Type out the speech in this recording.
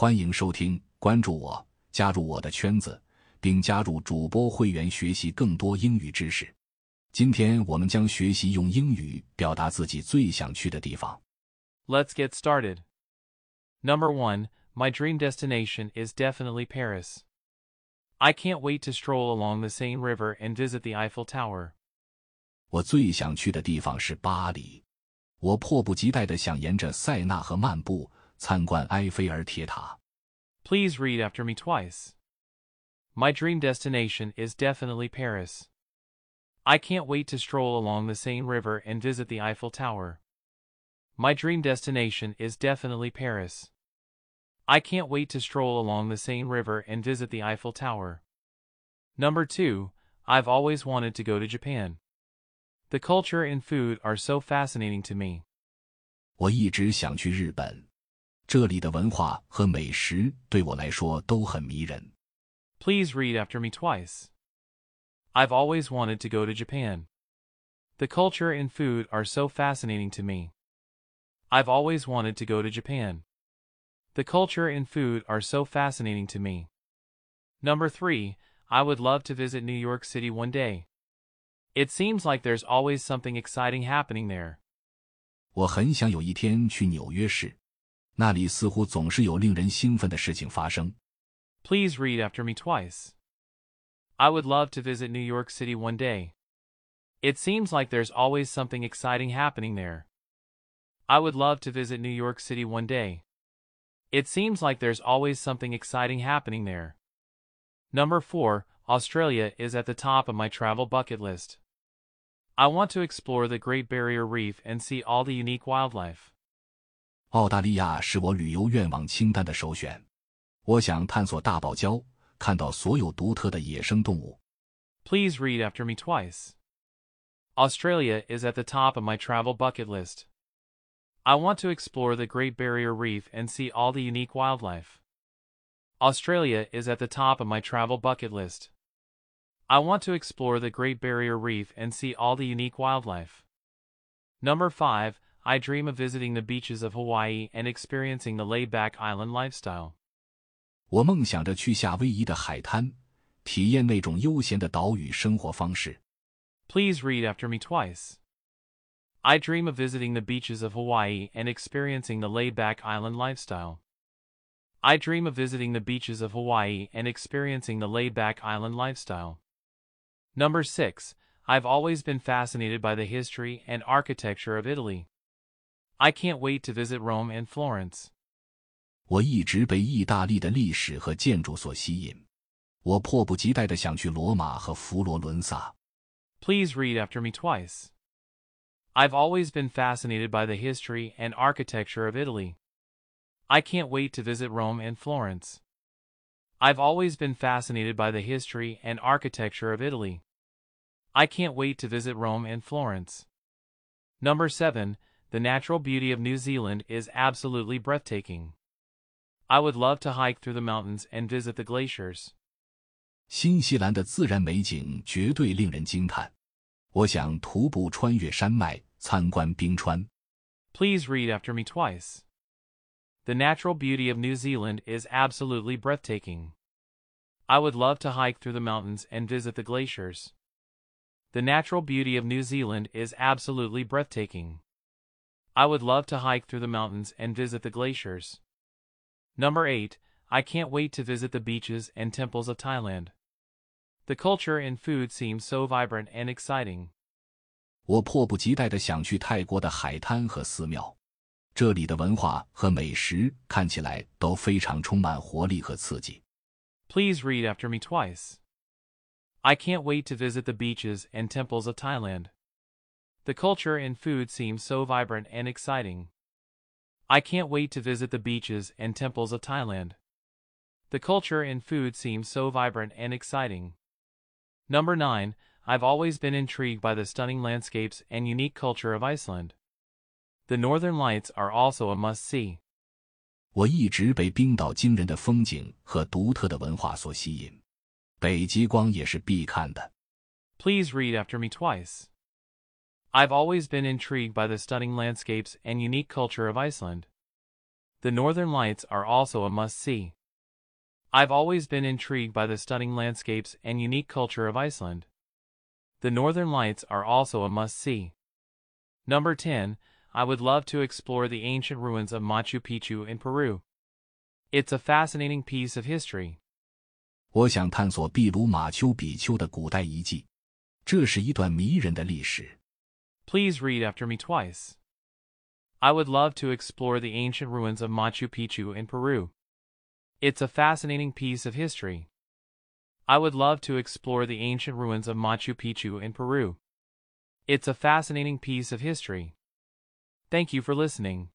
欢迎收听，关注我，加入我的圈子，并加入主播会员学习更多英语知识。今天我们将学习用英语表达自己最想去的地方。 Let's get started. Number 1. My dream destination is definitely Paris. I can't wait to stroll along the Seine River and visit the Eiffel Tower. 我最想去的地方是巴黎，我迫不及待地想沿着塞纳河漫步， 参观埃菲尔铁塔。 Please read after me twice. My dream destination is definitely Paris. I can't wait to stroll along the Seine River and visit the Eiffel Tower. My dream destination is definitely Paris. I can't wait to stroll along the Seine River and visit the Eiffel Tower. Number 2. I've always wanted to go to Japan. The culture and food are so fascinating to me. 我一直想去日本， 这里的文化和美食对我来说都很迷人。 Please read after me twice. I've always wanted to go to Japan. The culture and food are so fascinating to me. I've always wanted to go to Japan. The culture and food are so fascinating to me. Number 3. I would love to visit New York City one day. It seems like there's always something exciting happening there. 我很想有一天去纽约市， 那里似乎总是有令人兴奋的事情发生。 Please read after me twice. I would love to visit New York City one day. It seems like there's always something exciting happening there. I would love to visit New York City one day. It seems like there's always something exciting happening there. Number 4. Australia is at the top of my travel bucket list. I want to explore the Great Barrier Reef and see all the unique wildlife. 澳大利亚是我旅游愿望清单的首选。我想探索大堡礁，看到所有独特的野生动物。 Please read after me twice. Australia is at the top of my travel bucket list. I want to explore the Great Barrier Reef and see all the unique wildlife. Australia is at the top of my travel bucket list. I want to explore the Great Barrier Reef and see all the unique wildlife. Number 5. I dream of visiting the beaches of Hawaii and experiencing the laid back island lifestyle. 我梦想着去夏威夷的海滩，体验那种悠闲的岛屿生活方式。 Please read after me twice. I dream of visiting the beaches of Hawaii and experiencing the laid back island lifestyle. I dream of visiting the beaches of Hawaii and experiencing the laid back island lifestyle. Number 6. I've always been fascinated by the history and architecture of Italy. I can't wait to visit Rome and Florence. 我一直被意大利的历史和建筑所吸引，我迫不及待地想去罗马和佛罗伦萨。 Please read after me twice. I've always been fascinated by the history and architecture of Italy. I can't wait to visit Rome and Florence. I've always been fascinated by the history and architecture of Italy. I can't wait to visit Rome and Florence. Number 7. The natural beauty of New Zealand is absolutely breathtaking. I would love to hike through the mountains and visit the glaciers. 新西兰的自然美景绝对令人惊叹，我想徒步穿越山脉，参观冰川。 Please read after me twice. The natural beauty of New Zealand is absolutely breathtaking. I would love to hike through the mountains and visit the glaciers. The natural beauty of New Zealand is absolutely breathtaking. I would love to hike through the mountains and visit the glaciers. Number 8. I can't wait to visit the beaches and temples of Thailand. The culture and food seem so vibrant and exciting. 我迫不及待地想去泰国的海滩和寺庙，这里的文化和美食看起来都非常充满活力和刺激。 Please read after me twice. I can't wait to visit the beaches and temples of Thailand. The culture and food seem so vibrant and exciting. I can't wait to visit the beaches and temples of Thailand. The culture and food seem so vibrant and exciting. Number 9. I've always been intrigued by the stunning landscapes and unique culture of Iceland. The northern lights are also a must see. 我一直被冰岛惊人的风景和独特的文化所吸引，北极光也是必看的。 Please read after me twice. I've always been intrigued by the stunning landscapes and unique culture of Iceland. The Northern Lights are also a must see. I've always been intrigued by the stunning landscapes and unique culture of Iceland. The Northern Lights are also a must see. Number 10, I would love to explore the ancient ruins of Machu Picchu in Peru. It's a fascinating piece of history. 我想探索秘鲁马丘比丘的古代遗迹，这是一段迷人的历史。 Please read after me twice. I would love to explore the ancient ruins of Machu Picchu in Peru. It's a fascinating piece of history. I would love to explore the ancient ruins of Machu Picchu in Peru. It's a fascinating piece of history. Thank you for listening.